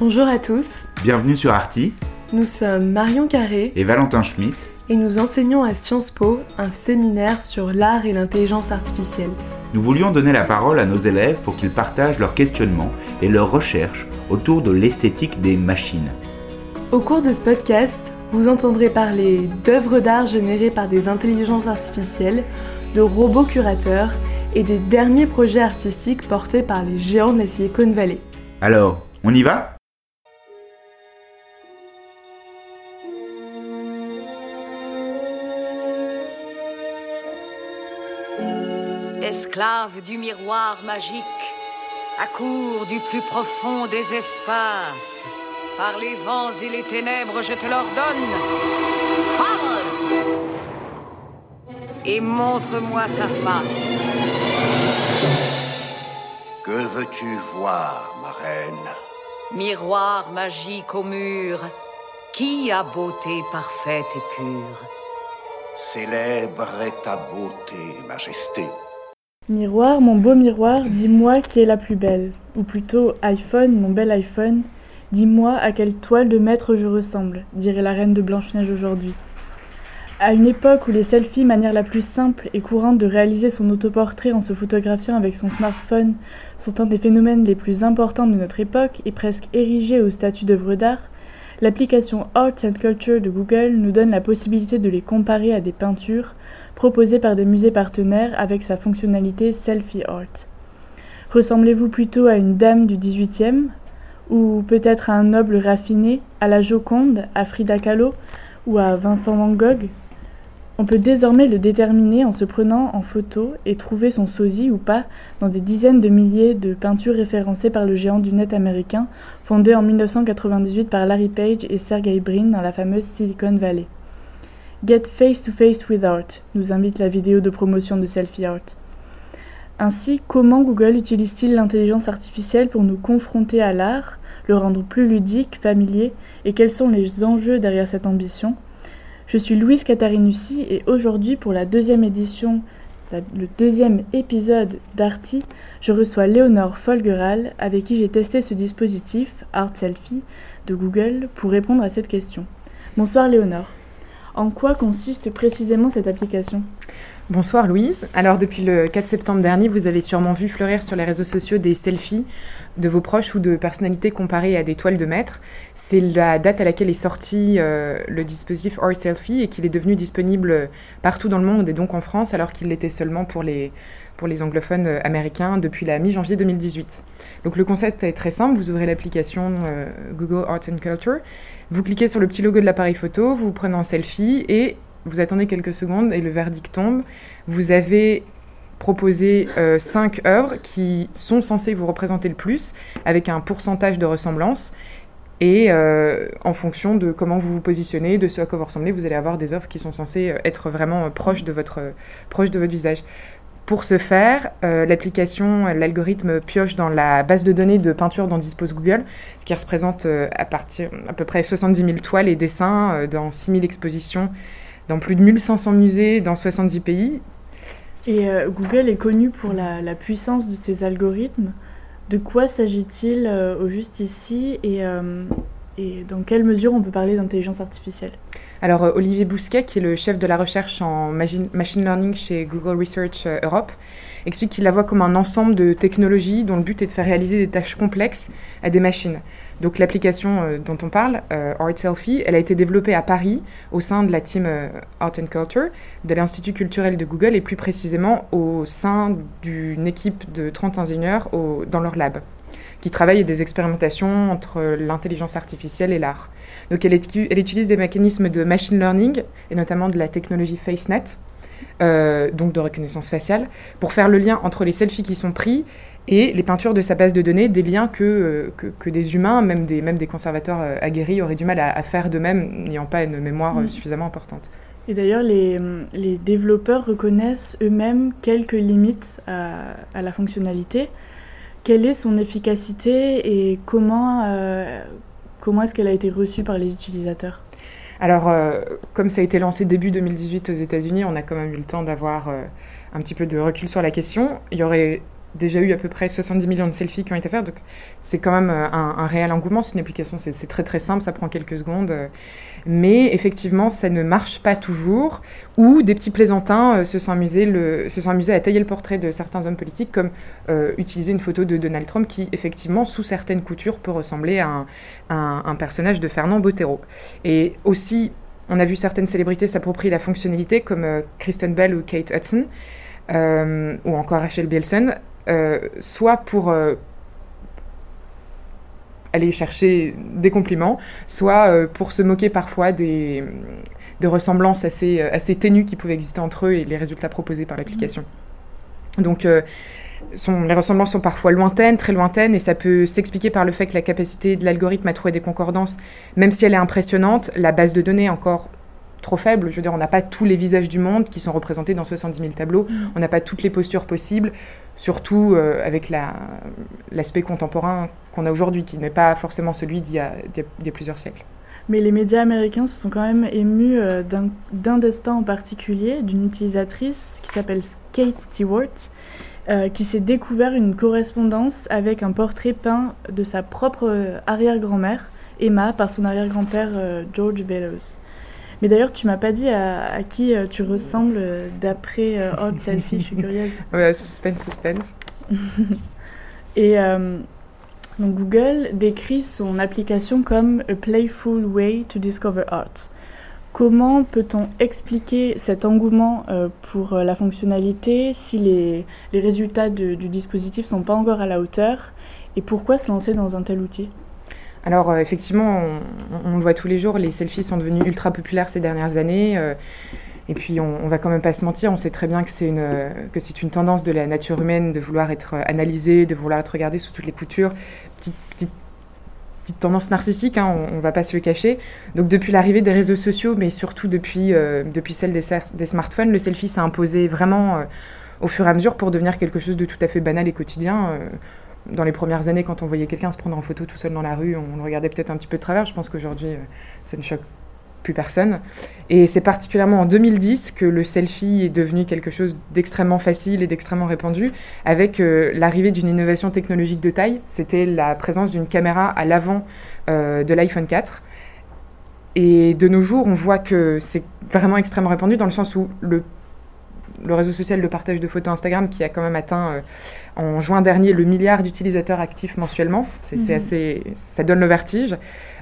Bonjour à tous, Bienvenue sur Arti nous sommes Marion Carré et Valentin Schmitt. et nous enseignons à Sciences Po un séminaire sur l'art et l'intelligence artificielle. Nous voulions donner la parole à nos élèves pour qu'ils partagent leurs questionnements et leurs recherches autour de l'esthétique des machines. Au cours de ce podcast, vous entendrez parler d'œuvres d'art générées par des intelligences artificielles, de robots curateurs et des derniers projets artistiques portés par les géants de la Silicon Valley. Alors, on y va? Esclave du miroir magique, accours du plus profond des espaces, par les vents et les ténèbres, je te l'ordonne. Parle Et montre-moi ta face. Que veux-tu voir, ma reine? Miroir magique au mur, qui a beauté parfaite et pure? Célèbre est ta beauté, majesté. Miroir, mon beau miroir, dis-moi qui est la plus belle. Ou plutôt, iPhone, mon bel iPhone, dis-moi à quelle toile de maître je ressemble, dirait la reine de Blanche-Neige aujourd'hui. À une époque où les selfies, manière la plus simple et courante de réaliser son autoportrait en se photographiant avec son smartphone, sont un des phénomènes les plus importants de notre époque et presque érigés au statut d'œuvre d'art, l'application Arts and Culture de Google nous donne la possibilité de les comparer à des peintures proposées par des musées partenaires avec sa fonctionnalité Selfie Art. Ressemblez-vous plutôt à une dame du 18e ou peut-être à un noble raffiné, à la Joconde, à Frida Kahlo ou à Vincent Van Gogh? On peut désormais le déterminer en se prenant en photo et trouver son sosie ou pas dans des dizaines de milliers de peintures référencées par le géant du net américain, fondé en 1998 par Larry Page et Sergey Brin dans la fameuse Silicon Valley. Get face to face with art, nous invite la vidéo de promotion de Selfie Art. Ainsi, comment Google utilise-t-il l'intelligence artificielle pour nous confronter à l'art, le rendre plus ludique, familier, et quels sont les enjeux derrière cette ambition? Je suis Louise Catarinussi et aujourd'hui, pour la deuxième édition, le deuxième épisode d'Arty, je reçois Léonore Folgeral, avec qui j'ai testé ce dispositif, Art Selfie, de Google, pour répondre à cette question. Bonsoir Léonore. En quoi consiste précisément cette application? Bonsoir Louise. Alors depuis le 4 septembre dernier, vous avez sûrement vu fleurir sur les réseaux sociaux des selfies de vos proches ou de personnalités comparées à des toiles de maître. C'est la date à laquelle est sorti euh, le dispositif Art Selfie et qu'il est devenu disponible partout dans le monde et donc en France alors qu'il l'était seulement pour les, pour les anglophones euh, américains depuis la mi-janvier 2018. Donc le concept est très simple, vous ouvrez l'application euh, Google Art and Culture, vous cliquez sur le petit logo de l'appareil photo, vous prenez en selfie et vous attendez quelques secondes et le verdict tombe. Vous avez proposé euh, cinq œuvres qui sont censées vous représenter le plus, avec un pourcentage de ressemblance. Et euh, en fonction de comment vous vous positionnez, de ce à quoi vous ressemblez, vous allez avoir des œuvres qui sont censées euh, être vraiment euh, proches de votre, proches de votre visage. Pour ce faire, euh, l'application, l'algorithme pioche dans la base de données de peinture dont dispose Google, ce qui représente euh, à, partir, à peu près 70 000 toiles et dessins euh, dans 6 000 expositions, dans plus de 1500 musées, dans 70 pays. Et Google est connu pour la, puissance de ses algorithmes. De quoi s'agit-il au juste ici et dans quelle mesure on peut parler d'intelligence artificielle? Alors, euh, Olivier Bousquet, qui est le chef de la recherche en machine, learning chez Google Research euh, Europe, explique qu'il la voit comme un ensemble de technologies dont le but est de faire réaliser des tâches complexes à des machines. Donc, l'application euh, dont on parle, Art Selfie, elle a été développée à Paris au sein de la team Art and Culture de l'Institut culturel de Google et plus précisément au sein d'une équipe de 30 ingénieurs dans leur lab qui travaillent à des expérimentations entre l'intelligence artificielle et l'art. Donc elle, utilise des mécanismes de machine learning et notamment de la technologie FaceNet, euh, donc de reconnaissance faciale, pour faire le lien entre les selfies qui sont pris et les peintures de sa base de données, des liens que, euh, que, que des humains, même des, même des conservateurs euh, aguerris, auraient du mal à, à faire d'eux-mêmes, n'ayant pas une mémoire Mm. suffisamment importante. Et d'ailleurs, les, les développeurs reconnaissent eux-mêmes quelques limites à, à la fonctionnalité. Quelle est son efficacité et comment, euh, comment est-ce qu'elle a été reçue par les utilisateurs? Alors, euh, comme ça a été lancé début 2018 aux États-Unis, on a quand même eu le temps d'avoir euh, un petit peu de recul sur la question. Il y aurait déjà eu à peu près 70 millions de selfies qui ont été faits. Donc c'est quand même un, un, réel engouement. C'est une application, c'est très très simple, ça prend quelques secondes. Mais effectivement, ça ne marche pas toujours. Ou des petits plaisantins se, sont amusés le, se sont amusés à tailler le portrait de certains hommes politiques, comme euh, utiliser une photo de Donald Trump qui, effectivement, sous certaines coutures, peut ressembler à un, un, personnage de Fernand Bottero. Et aussi, on a vu certaines célébrités s'approprier la fonctionnalité, comme euh, Kristen Bell ou Kate Hudson, euh, ou encore Rachel Bielson, euh, soit pour euh, aller chercher des compliments, soit euh, pour se moquer parfois des, de ressemblances assez, assez ténues qui pouvaient exister entre eux et les résultats proposés par l'application. Donc, sont, les ressemblances sont parfois lointaines, très lointaines, et ça peut s'expliquer par le fait que la capacité de l'algorithme à trouver des concordances, même si elle est impressionnante, la base de données est encore trop faible. Je veux dire, on n'a pas tous les visages du monde qui sont représentés dans 70 000 tableaux, mmh. on n'a pas toutes les postures possibles, surtout euh, avec l'aspect la, contemporain qu'on a aujourd'hui, qui n'est pas forcément celui d'il y, a plusieurs siècles. Mais les médias américains se sont quand même émus euh, d'un destin en particulier, d'une utilisatrice qui s'appelle Kate Stewart, euh, qui s'est découvert une correspondance avec un portrait peint de sa propre arrière-grand-mère, Emma, par son arrière-grand-père George Bellows. Mais d'ailleurs, tu m'as pas dit à, à qui euh, tu ressembles euh, d'après euh, Hot Selfie, je suis curieuse. Ouais, suspense, suspense. Et donc Google décrit son application comme a playful way to discover art. Comment peut-on expliquer cet engouement euh, pour la fonctionnalité si les, les résultats de, du dispositif ne sont pas encore à la hauteur? Et pourquoi se lancer dans un tel outil? Alors euh, effectivement, on, le voit tous les jours, les selfies sont devenus ultra populaires ces dernières années. Euh, et puis on, on, va quand même pas se mentir, on sait très bien que c'est une, que c'est une tendance de la nature humaine de vouloir être analysée, de vouloir être regardée sous toutes les coutures. Petite, petite, petite tendance narcissique, hein, on, on va pas se le cacher. Donc depuis l'arrivée des réseaux sociaux, mais surtout depuis, euh, depuis celle des, des, smartphones, le selfie s'est imposé vraiment euh, au fur et à mesure pour devenir quelque chose de tout à fait banal et quotidien. Euh, dans les premières années, quand on voyait quelqu'un se prendre en photo tout seul dans la rue, on le regardait peut-être un petit peu de travers. Je pense qu'aujourd'hui, ça ne choque plus personne. Et c'est particulièrement en 2010 que le selfie est devenu quelque chose d'extrêmement facile et d'extrêmement répandu, avec euh, l'arrivée d'une innovation technologique de taille. C'était la présence d'une caméra à l'avant euh, de l'iPhone 4. Et de nos jours, on voit que c'est vraiment extrêmement répandu dans le sens où le le réseau social de partage de photos Instagram qui a quand même atteint euh, en juin dernier le milliard d'utilisateurs actifs mensuellement. C'est mmh. assez, ça donne le vertige.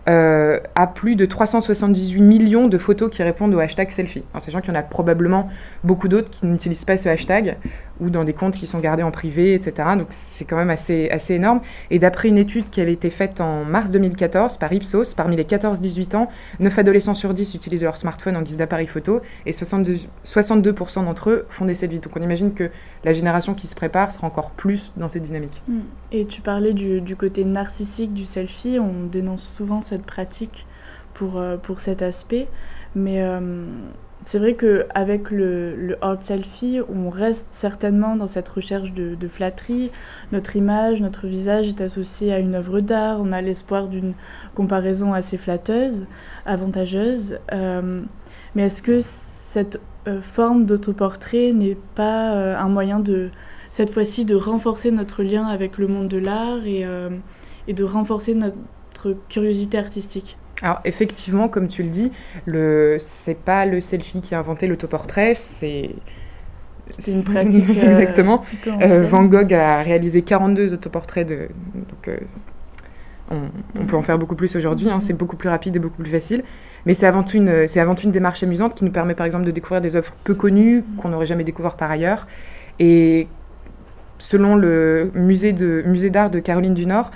Euh, à plus de 378 millions de photos qui répondent au hashtag selfie. En sachant qu'il y en a probablement beaucoup d'autres qui n'utilisent pas ce hashtag ou dans des comptes qui sont gardés en privé, etc. Donc c'est quand même assez, assez énorme. Et d'après une étude qui avait été faite en mars 2014 par Ipsos, parmi les 14-18 ans, 9 adolescents sur 10 utilisent leur smartphone en guise d'appareil photo et 62%, 62 d'entre eux font des selfies. Donc on imagine que la génération qui se prépare sera encore plus dans cette dynamique. Et tu parlais du, du côté narcissique du selfie, on dénonce souvent cette pratique pour, euh, pour cet aspect, mais euh, c'est vrai qu'avec le, le hard selfie, on reste certainement dans cette recherche de, flatterie. Notre image, notre visage est associé à une œuvre d'art. On a l'espoir d'une comparaison assez flatteuse, avantageuse. Euh, mais est-ce que cette euh, forme d'autoportrait n'est pas euh, un moyen de, cette fois-ci, de renforcer notre lien avec le monde de l'art et de renforcer notre curiosité artistique? Alors effectivement, comme tu le dis, le c'est pas le selfie qui a inventé l'autoportrait, c'est c'est une pratique exactement. Euh, Van Gogh a réalisé 42 autoportraits de donc euh, on, on, peut en faire beaucoup plus aujourd'hui, hein, c'est beaucoup plus rapide et beaucoup plus facile. Mais c'est avant, tout une, c'est avant tout une démarche amusante qui nous permet par exemple de découvrir des œuvres peu connues qu'on n'aurait jamais découvert par ailleurs. Et selon le musée, de, musée d'art de Caroline du Nord,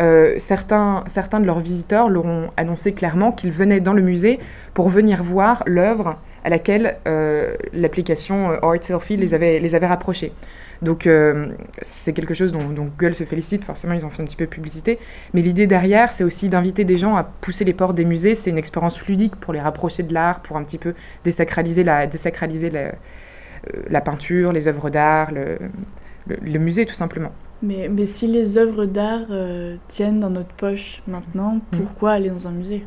euh, certains, certains de leurs visiteurs leur ont annoncé clairement qu'ils venaient dans le musée pour venir voir l'œuvre à laquelle euh, l'application euh, Art Selfie les avait, les avait rapprochés. Donc c'est quelque chose dont, dont, Google se félicite, forcément ils ont fait un petit peu de publicité, mais l'idée derrière c'est aussi d'inviter des gens à pousser les portes des musées, c'est une expérience ludique pour les rapprocher de l'art, pour un petit peu désacraliser la, désacraliser la, peinture, les œuvres d'art, le musée tout simplement. Mais, mais, si les œuvres d'art euh, tiennent dans notre poche maintenant, pourquoi mmh. aller dans un musée?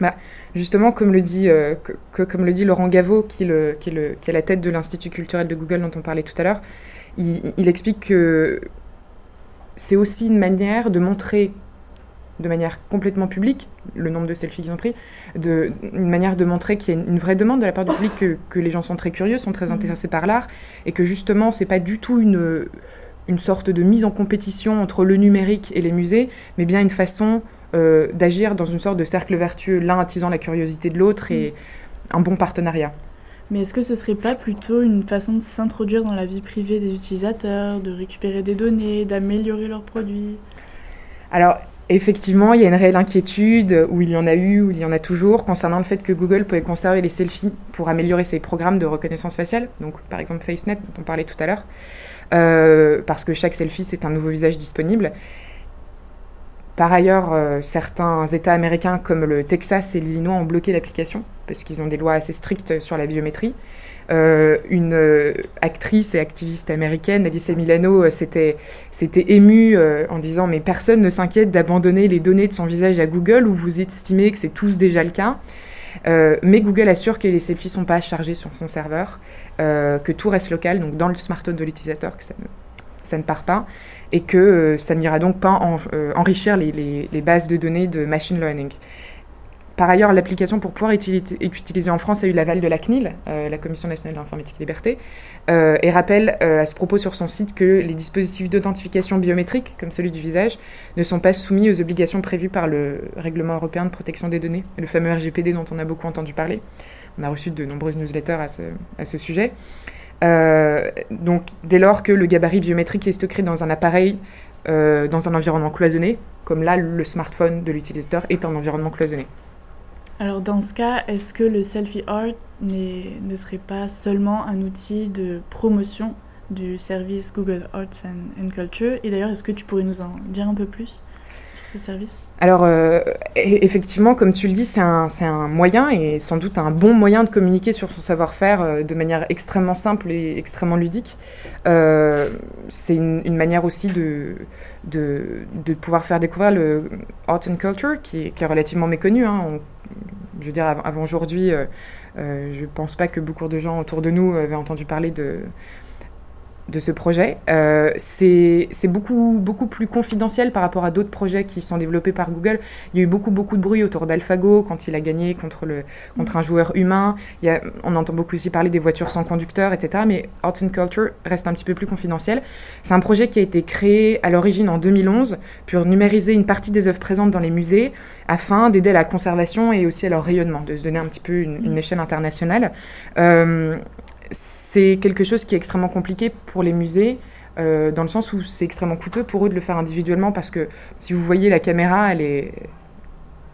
Bah, Justement, comme le, dit, euh, que, comme le dit Laurent Gaveau, qui, le, qui, le, qui est la tête de l'Institut culturel de Google dont on parlait tout à l'heure, il, explique que c'est aussi une manière de montrer de manière complètement publique le nombre de selfies qu'ils ont pris, de, une manière de montrer qu'il y a une, vraie demande de la part du public, que, que les gens sont très curieux, sont très mmh. intéressés par l'art, et que justement, c'est pas du tout une, une sorte de mise en compétition entre le numérique et les musées, mais bien une façon euh, d'agir dans une sorte de cercle vertueux, l'un attisant la curiosité de l'autre et mm. un bon partenariat. Mais est-ce que ce serait pas plutôt une façon de s'introduire dans la vie privée des utilisateurs, de récupérer des données, d'améliorer leurs produits? Alors, effectivement, il y a une réelle inquiétude, où il y en a eu, où il y en a toujours, concernant le fait que Google pouvait conserver les selfies pour améliorer ses programmes de reconnaissance faciale, donc par exemple FaceNet, dont on parlait tout à l'heure, euh, parce que chaque selfie, c'est un nouveau visage disponible. Par ailleurs, euh, certains États américains comme le Texas et l'Illinois ont bloqué l'application parce qu'ils ont des lois assez strictes sur la biométrie. Euh, une euh, actrice et activiste américaine, Alice Milano, s'était émue en disant mais personne ne s'inquiète d'abandonner les données de son visage à Google ou vous estimez que c'est tous déjà le cas. mais Google assure que les selfies ne sont pas chargés sur son serveur, que tout reste local, donc dans le smartphone de l'utilisateur, que ça ne part pas et que euh, ça n'ira donc pas euh, enrichir les, bases de données de machine learning. Par ailleurs, l'application pour pouvoir être utilisée en France a eu l'aval de la CNIL, euh, la Commission nationale de l'informatique et liberté, et rappelle à ce propos sur son site que les dispositifs d'authentification biométrique, comme celui du visage, ne sont pas soumis aux obligations prévues par le Règlement européen de protection des données, le fameux RGPD dont on a beaucoup entendu parler. On a reçu de nombreuses newsletters à ce sujet. Euh, donc, dès lors que le gabarit biométrique est stocké dans un appareil, euh, dans un environnement cloisonné, comme là, le smartphone de l'utilisateur est un environnement cloisonné. Alors, dans ce cas, est-ce que le selfie art ne serait pas seulement un outil de promotion du service Google Arts and Culture? Et d'ailleurs, est-ce que tu pourrais nous en dire un peu plus? Service Alors, euh, e-, effectivement, comme tu le dis, c'est un, un, moyen et sans doute un bon moyen de communiquer sur son savoir-faire euh, de manière extrêmement simple et extrêmement ludique. Euh, c'est une, manière aussi de, de, pouvoir faire découvrir le art and culture, qui est, qui est relativement méconnu. Hein. je veux dire, avant, avant aujourd'hui, je ne pense pas que beaucoup de gens autour de nous avaient entendu parler de de ce projet. Euh, c'est beaucoup, beaucoup plus confidentiel par rapport à d'autres projets qui sont développés par Google. Il y a eu beaucoup, beaucoup de bruit autour d'AlphaGo quand il a gagné contre, un joueur humain. On entend beaucoup aussi parler des voitures sans conducteur, etc. Mais Art and Culture reste un petit peu plus confidentiel. C'est un projet qui a été créé à l'origine en 2011 pour numériser une partie des œuvres présentes dans les musées afin d'aider à la conservation et aussi à leur rayonnement, de se donner un petit peu une, une échelle internationale. Euh, c'est quelque chose qui est extrêmement compliqué pour les musées, euh, dans le sens où c'est extrêmement coûteux pour eux de le faire individuellement, parce que si vous voyez la caméra, elle est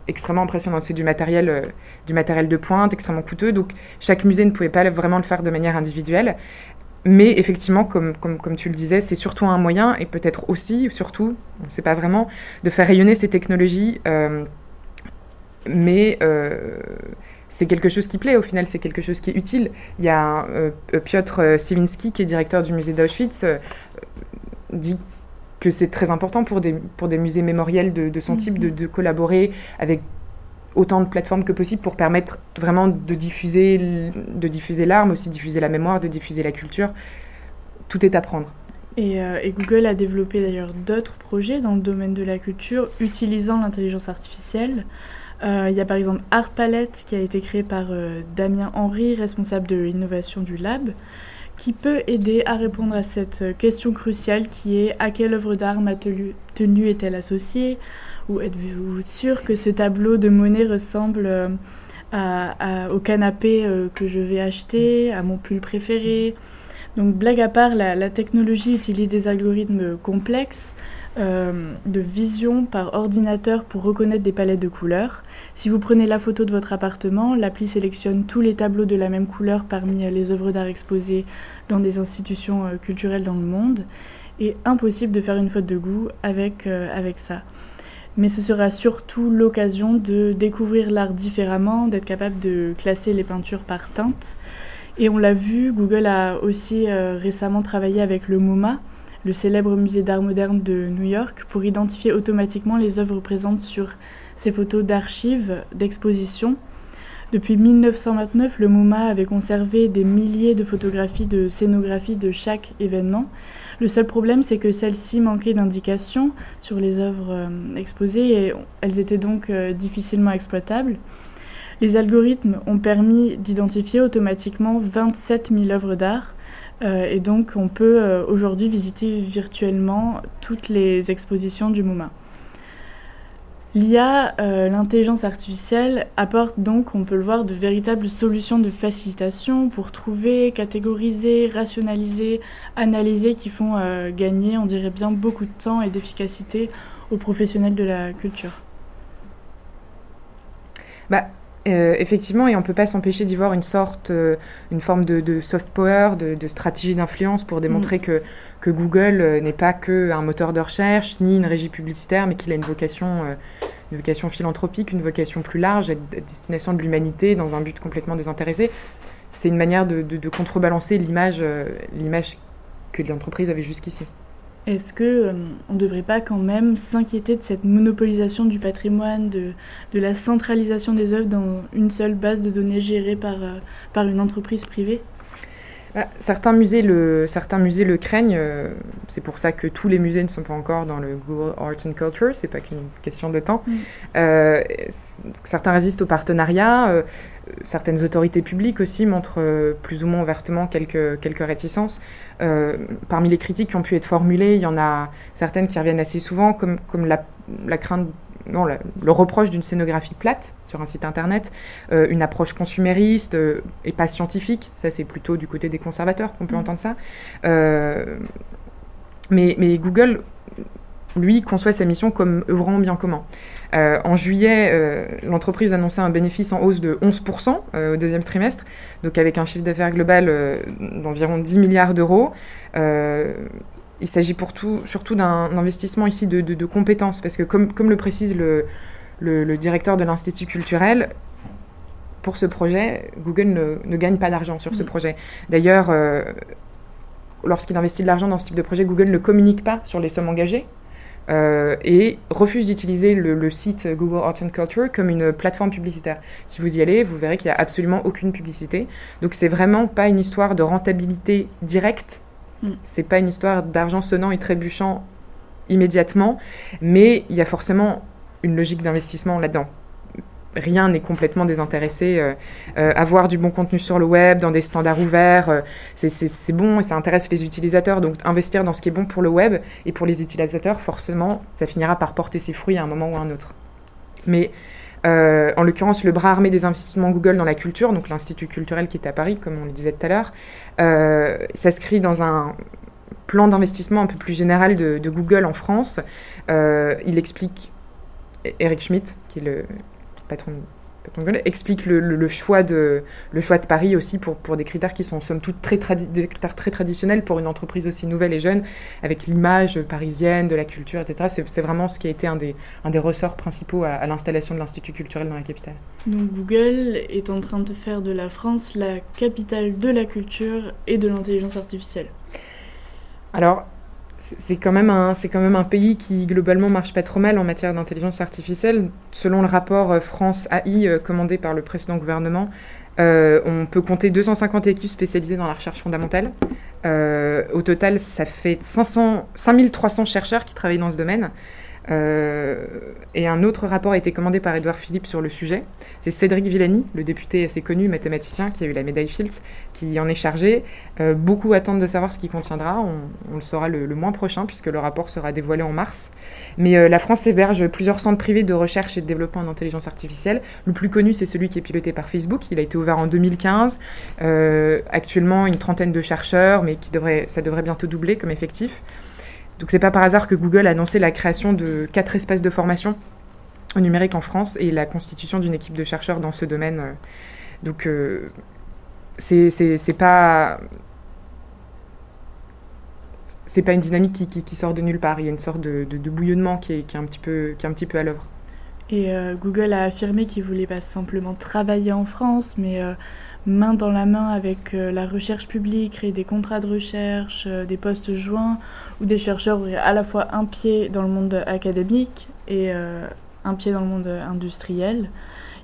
extrêmement impressionnante. C'est du matériel, euh, du matériel de pointe, extrêmement coûteux, donc chaque musée ne pouvait pas vraiment le faire de manière individuelle. Mais effectivement, comme, comme, comme tu le disais, c'est surtout un moyen, et peut-être aussi, surtout, on ne sait pas vraiment, de faire rayonner ces technologies. Euh, mais c'est quelque chose qui plaît au final, c'est quelque chose qui est utile. Il y a euh, Piotr Sivinsky, qui est directeur du musée d'Auschwitz, euh, dit que c'est très important pour des, pour des musées mémoriels de, son type de, de, collaborer avec autant de plateformes que possible pour permettre vraiment de diffuser, de diffuser l'art, mais aussi diffuser la mémoire, de diffuser la culture. Tout est à prendre. Et, euh, et Google a développé d'ailleurs d'autres projets dans le domaine de la culture utilisant l'intelligence artificielle. Euh, il y a par exemple Art Palette qui a été créé par euh, Damien Henry, responsable de l'innovation du lab, qui peut aider à répondre à cette question cruciale qui est à quelle œuvre d'art ma tenue est-elle associée? Ou êtes-vous sûr que ce tableau de monnaie ressemble euh, au canapé que je vais acheter, à mon pull préféré? Donc blague à part, la technologie utilise des algorithmes complexes euh, de vision par ordinateur pour reconnaître des palettes de couleurs. Si vous prenez la photo de votre appartement, l'appli sélectionne tous les tableaux de la même couleur parmi les œuvres d'art exposées dans des institutions euh, culturelles dans le monde. Et impossible de faire une faute de goût avec, euh, avec ça. Mais ce sera surtout l'occasion de découvrir l'art différemment, d'être capable de classer les peintures par teinte. Et on l'a vu, Google a aussi récemment travaillé avec le MoMA, le célèbre musée d'art moderne de New York, pour identifier automatiquement les œuvres présentes sur ces photos d'archives, d'expositions. Depuis 1929, le MoMA avait conservé des milliers de photographies de scénographie de chaque événement. Le seul problème, c'est que celles-ci manquaient d'indications sur les œuvres euh, exposées et elles étaient donc euh, difficilement exploitables. Les algorithmes ont permis d'identifier automatiquement 27 000 œuvres d'art euh, et donc on peut aujourd'hui visiter virtuellement toutes les expositions du MoMA. L'IA, euh, l'intelligence artificielle, apporte donc, on peut le voir, de véritables solutions de facilitation pour trouver, catégoriser, rationaliser, analyser, qui font euh, gagner, on dirait bien, beaucoup de temps et d'efficacité aux professionnels de la culture. Bah, euh, effectivement, et on ne peut pas s'empêcher d'y voir une sorte, une forme de, soft power, de, stratégie d'influence pour démontrer mm. que, que, Google n'est pas qu'un moteur de recherche, ni une régie publicitaire, mais qu'il a une vocation une vocation philanthropique, une vocation plus large, à destination de l'humanité dans un but complètement désintéressé. C'est une manière de, contrebalancer l'image, euh, l'image que l'entreprise avait jusqu'ici. Est-ce que euh, on ne devrait pas quand même s'inquiéter de cette monopolisation du patrimoine, de, de, la centralisation des œuvres dans une seule base de données gérée par, euh, par une entreprise privée? Bah, certains, musées le, certains musées le craignent. Euh, c'est pour ça que tous les musées ne sont pas encore dans le Google Arts and Culture. C'est pas qu'une question de temps. Mm. Certains résistent au partenariat. Certaines autorités publiques aussi montrent plus ou moins ouvertement quelques, quelques réticences. Parmi les critiques qui ont pu être formulées, il y en a certaines qui reviennent assez souvent, comme, comme la, la crainte non, le, reproche d'une scénographie plate sur un site internet, euh, une approche consumériste euh, et pas scientifique, ça c'est plutôt du côté des conservateurs qu'on peut mm. entendre ça. Euh, mais, mais, Google, lui, conçoit sa mission comme œuvrant bien commun. en juillet, l'entreprise annonçait un bénéfice en hausse de 11% au deuxième trimestre, donc avec un chiffre d'affaires global d'environ 10 milliards d'euros il s'agit pour tout, surtout d'un investissement ici de, compétences, parce que comme, comme le précise le, le, directeur de l'Institut culturel, pour ce projet, Google ne, ne gagne pas d'argent sur ce mm. projet. D'ailleurs, euh, lorsqu'il investit de l'argent dans ce type de projet, Google ne communique pas sur les sommes engagées. Euh, et refuse d'utiliser le, le, site Google Art and Culture comme une plateforme publicitaire. Si vous y allez, vous verrez qu'il n'y a absolument aucune publicité. Donc c'est vraiment pas une histoire de rentabilité directe Mm. C'est pas une histoire d'argent sonnant et trébuchant immédiatement, mais il y a forcément une logique d'investissement là-dedans. Rien n'est complètement désintéressé. Euh, euh, avoir du bon contenu sur le web, dans des standards ouverts, euh, c'est bon et ça intéresse les utilisateurs. Donc investir dans ce qui est bon pour le web et pour les utilisateurs, forcément, ça finira par porter ses fruits à un moment ou à un autre. Mais euh, en l'occurrence, le bras armé des investissements Google dans la culture, donc l'Institut culturel qui est à Paris, comme on le disait tout à l'heure, euh, s'inscrit dans un plan d'investissement un peu plus général de, Google en France. Euh, il explique, Eric Schmidt, qui est le patron explique le, choix de, le choix de Paris aussi pour, pour des critères qui sont somme toute très, des critères très traditionnels pour une entreprise aussi nouvelle et jeune, avec l'image parisienne, de la culture, etc. C'est vraiment ce qui a été un des, un des ressorts principaux à, l'installation de l'Institut culturel dans la capitale. Donc Google est en train de faire de la France la capitale de la culture et de l'intelligence artificielle. Alors, c'est quand, même un, quand même un pays qui globalement marche pas trop mal en matière d'intelligence artificielle. Selon le rapport euh, France AI euh, commandé par le précédent gouvernement, euh, on peut compter 250 équipes spécialisées dans la recherche fondamentale. au total, ça fait 500, 5300 chercheurs qui travaillent dans ce domaine. Euh, et un autre rapport a été commandé par Edouard Philippe sur le sujet. C'est Cédric Villani, le député assez connu mathématicien qui a eu la médaille Fields, qui en est chargé. Euh, beaucoup attendent de savoir ce qu'il contiendra. On, le saura le, mois prochain puisque le rapport sera dévoilé en mars. Mais euh, la France héberge plusieurs centres privés de recherche et de développement en intelligence artificielle. Le plus connu, c'est celui qui est piloté par Facebook. Il a été ouvert en 2015. actuellement, une trentaine de chercheurs, mais qui devrait, ça devrait bientôt doubler comme effectif. Donc c'est pas par hasard que Google a annoncé la création de quatre espaces de formation au numérique en France et la constitution d'une équipe de chercheurs dans ce domaine. Donc euh, c'est pas c'est pas une dynamique qui, sort de nulle part. Il y a une sorte de, bouillonnement qui est, qui est, un petit peu qui est un petit peu à l'œuvre. Et euh, Google a affirmé qu'il voulait pas simplement travailler en France, mais euh, main dans la main avec euh, la recherche publique, créer des contrats de recherche, euh, des postes joints, où des chercheurs auraient à la fois un pied dans le monde académique et euh, un pied dans le monde industriel.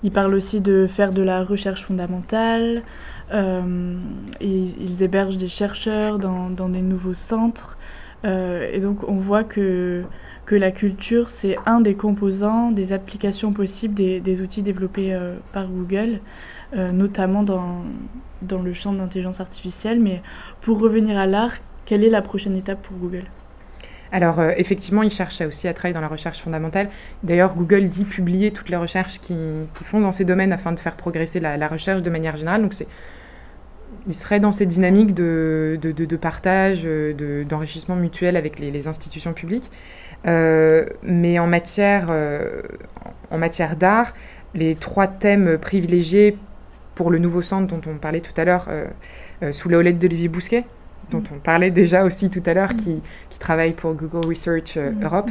Ils parlent aussi de faire de la recherche fondamentale. Ils hébergent des chercheurs dans, des nouveaux centres. Et donc on voit que, que la culture, c'est un des composants des applications possibles des, outils développés par Google, notamment dans, dans le champ de l'intelligence artificielle. Mais pour revenir à l'art, quelle est la prochaine étape pour Google? Alors euh, effectivement, ils cherchent aussi à travailler dans la recherche fondamentale. D'ailleurs, Google dit publier toutes les recherches qu'ils qui font dans ces domaines afin de faire progresser la, recherche de manière générale. Donc c'est il serait dans cette dynamique de, de, partage, d'enrichissement mutuel avec les, institutions publiques. Euh, mais en matière, euh, en matière d'art, les trois thèmes privilégiés pour le nouveau centre dont on parlait tout à l'heure, euh, euh sous la houlette d'Olivier Bousquet, dont on parlait déjà aussi tout à l'heure, qui, qui, travaille pour Google Research euh, Europe.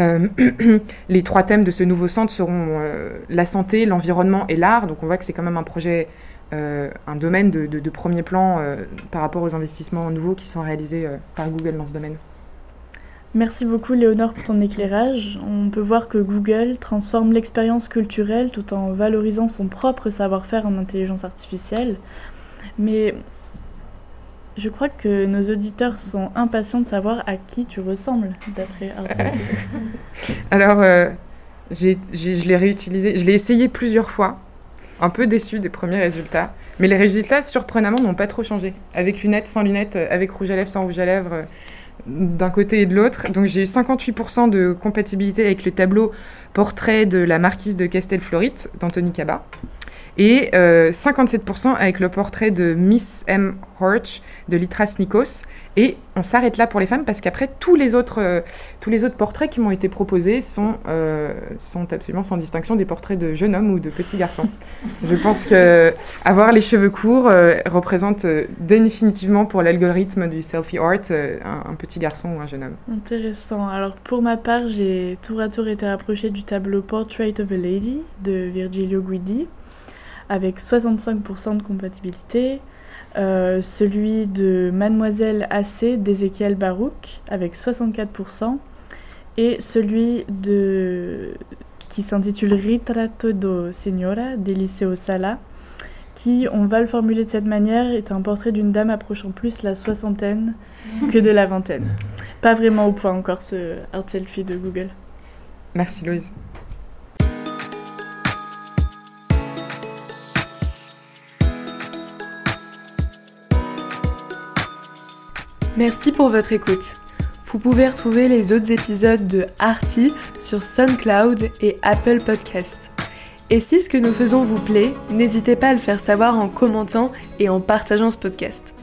Euh, les trois thèmes de ce nouveau centre seront la santé, l'environnement et l'art. Donc on voit que c'est quand même un projet un domaine de, de, de premier plan par rapport aux investissements nouveaux qui sont réalisés par Google dans ce domaine. Merci beaucoup Léonore pour ton éclairage. On peut voir que Google transforme l'expérience culturelle tout en valorisant son propre savoir-faire en intelligence artificielle. Mais je crois que nos auditeurs sont impatients de savoir à qui tu ressembles, d'après Arthur. Alors, euh, je l'ai réutilisé, je l'ai essayé plusieurs fois un peu déçu des premiers résultats. Mais les résultats, surprenamment, n'ont pas trop changé. Avec lunettes, sans lunettes, avec rouge à lèvres, sans rouge à lèvres, d'un côté et de l'autre. Donc j'ai eu 58% de compatibilité avec le tableau portrait de la marquise de Castelflorit d'Anthony Caba. Et euh, 57% avec le portrait de Miss M. Horch de Litras Nikos. Et on s'arrête là pour les femmes parce qu'après, tous, les autres, euh, tous les autres portraits qui m'ont été proposés sont, euh, sont absolument sans distinction des portraits de jeunes hommes ou de petits garçons. Je pense que avoir les cheveux courts euh, représente définitivement pour l'algorithme du selfie art un, un, petit garçon ou un jeune homme. Intéressant. Alors pour ma part, j'ai tour à tour été rapprochée du tableau Portrait of a Lady de Virgilio Guidi avec 65% de compatibilité. Euh, celui de Mademoiselle AC d'Ezekiel Barouk avec 64% et celui de qui s'intitule Ritrato do Signora d'Eliseo Sala qui, on va le formuler de cette manière, est un portrait d'une dame approchant plus la soixantaine que de la vingtaine. Pas vraiment au point encore ce art selfie de Google. Merci Louise. Merci pour votre écoute. Vous pouvez retrouver les autres épisodes de Arty sur SoundCloud et Apple Podcast. Et si ce que nous faisons vous plaît, n'hésitez pas à le faire savoir en commentant et en partageant ce podcast.